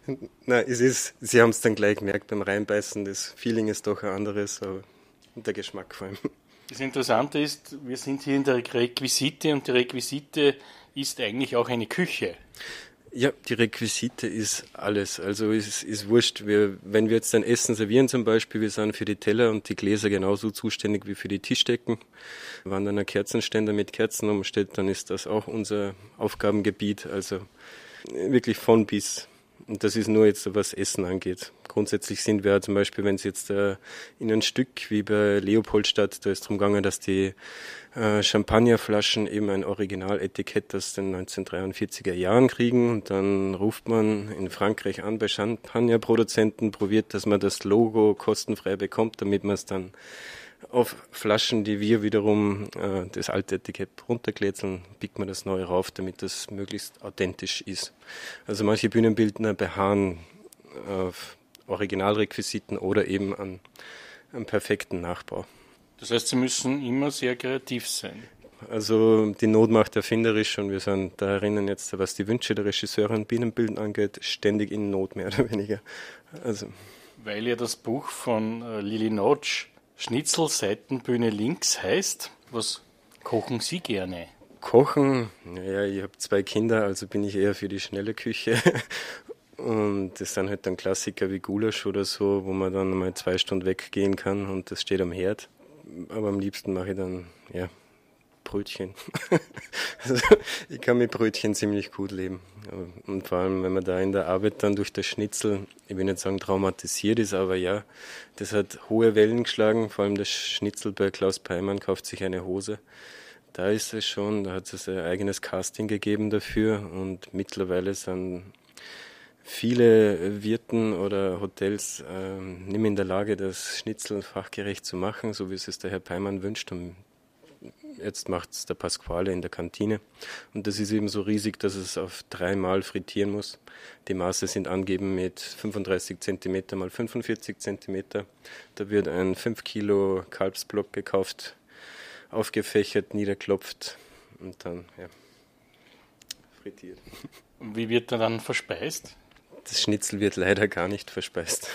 nein, es ist, sie haben es dann gleich gemerkt beim Reinbeißen. Das Feeling ist doch ein anderes, aber der Geschmack vor allem. Das Interessante ist, wir sind hier in der Requisite und die Requisite ist eigentlich auch eine Küche. Ja, die Requisite ist alles. Also es ist wurscht. Wir, wenn wir jetzt ein Essen servieren zum Beispiel, wir sind für die Teller und die Gläser genauso zuständig wie für die Tischdecken. Wenn dann ein Kerzenständer mit Kerzen umsteht, dann ist das auch unser Aufgabengebiet. Also wirklich von bis. Und das ist nur jetzt, was Essen angeht. Grundsätzlich sind wir zum Beispiel, wenn es jetzt äh, in ein Stück wie bei Leopoldstadt, da ist darum gegangen, dass die äh, Champagnerflaschen eben ein Originaletikett aus den 1943er Jahren kriegen. Und dann ruft man in Frankreich an bei Champagnerproduzenten, probiert, dass man das Logo kostenfrei bekommt, damit man es dann auf Flaschen, die wir wiederum äh, das alte Etikett runterkletzeln, biegt man das neue rauf, damit das möglichst authentisch ist. Also manche Bühnenbildner beharren auf Originalrequisiten oder eben an einem perfekten Nachbau. Das heißt, Sie müssen immer sehr kreativ sein. Also die Not macht erfinderisch und wir sind da erinnern jetzt, was die Wünsche der Regisseure und Bienenbilden angeht, ständig in Not mehr oder weniger. Also. Weil ja das Buch von äh, Lili Notch Schnitzel Seitenbühne links heißt, was kochen Sie gerne? Kochen, naja, ich habe zwei Kinder, also bin ich eher für die schnelle Küche. Und das sind halt dann Klassiker wie Gulasch oder so, wo man dann mal zwei Stunden weggehen kann und das steht am Herd. Aber am liebsten mache ich dann, ja, Brötchen. also ich kann mit Brötchen ziemlich gut leben. Und vor allem, wenn man da in der Arbeit dann durch das Schnitzel, ich will nicht sagen traumatisiert ist, aber ja, das hat hohe Wellen geschlagen. Vor allem das Schnitzel bei Klaus Peimann kauft sich eine Hose. Da ist es schon, da hat es ein eigenes Casting gegeben dafür und mittlerweile sind viele Wirten oder Hotels äh, nicht mehr in der Lage, das Schnitzel fachgerecht zu machen, so wie es es der Herr Peimann wünscht. Und Jetzt macht es der Pasquale in der Kantine. Und das ist eben so riesig, dass es auf dreimal frittieren muss. Die Maße sind angeben mit 35 cm mal 45 cm. Da wird ein 5 Kilo Kalbsblock gekauft, aufgefächert, niederklopft und dann ja, frittiert. Wie wird er dann verspeist? Das Schnitzel wird leider gar nicht verspeist.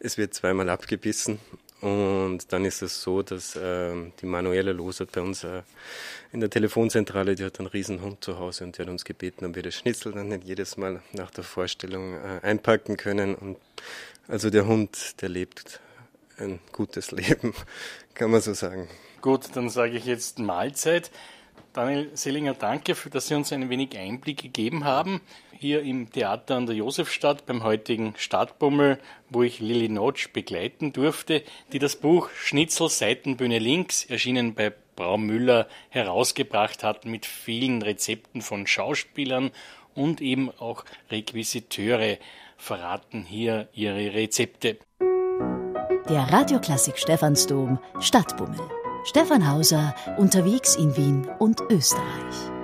Es wird zweimal abgebissen und dann ist es so, dass äh, die Manuela Losert bei uns äh, in der Telefonzentrale, die hat einen riesen Hund zu Hause und die hat uns gebeten, ob wir das Schnitzel dann nicht jedes Mal nach der Vorstellung äh, einpacken können. Und also der Hund, der lebt ein gutes Leben, kann man so sagen. Gut, dann sage ich jetzt Mahlzeit. Daniel Selinger, danke, für, dass Sie uns ein wenig Einblick gegeben haben. Hier im Theater an der Josefstadt beim heutigen Stadtbummel, wo ich Lili Notch begleiten durfte, die das Buch Schnitzel Seitenbühne links, erschienen bei Braumüller, herausgebracht hat mit vielen Rezepten von Schauspielern und eben auch Requisiteure verraten hier ihre Rezepte. Der Radioklassik Stephansdom Stadtbummel. Stefan Hauser unterwegs in Wien und Österreich.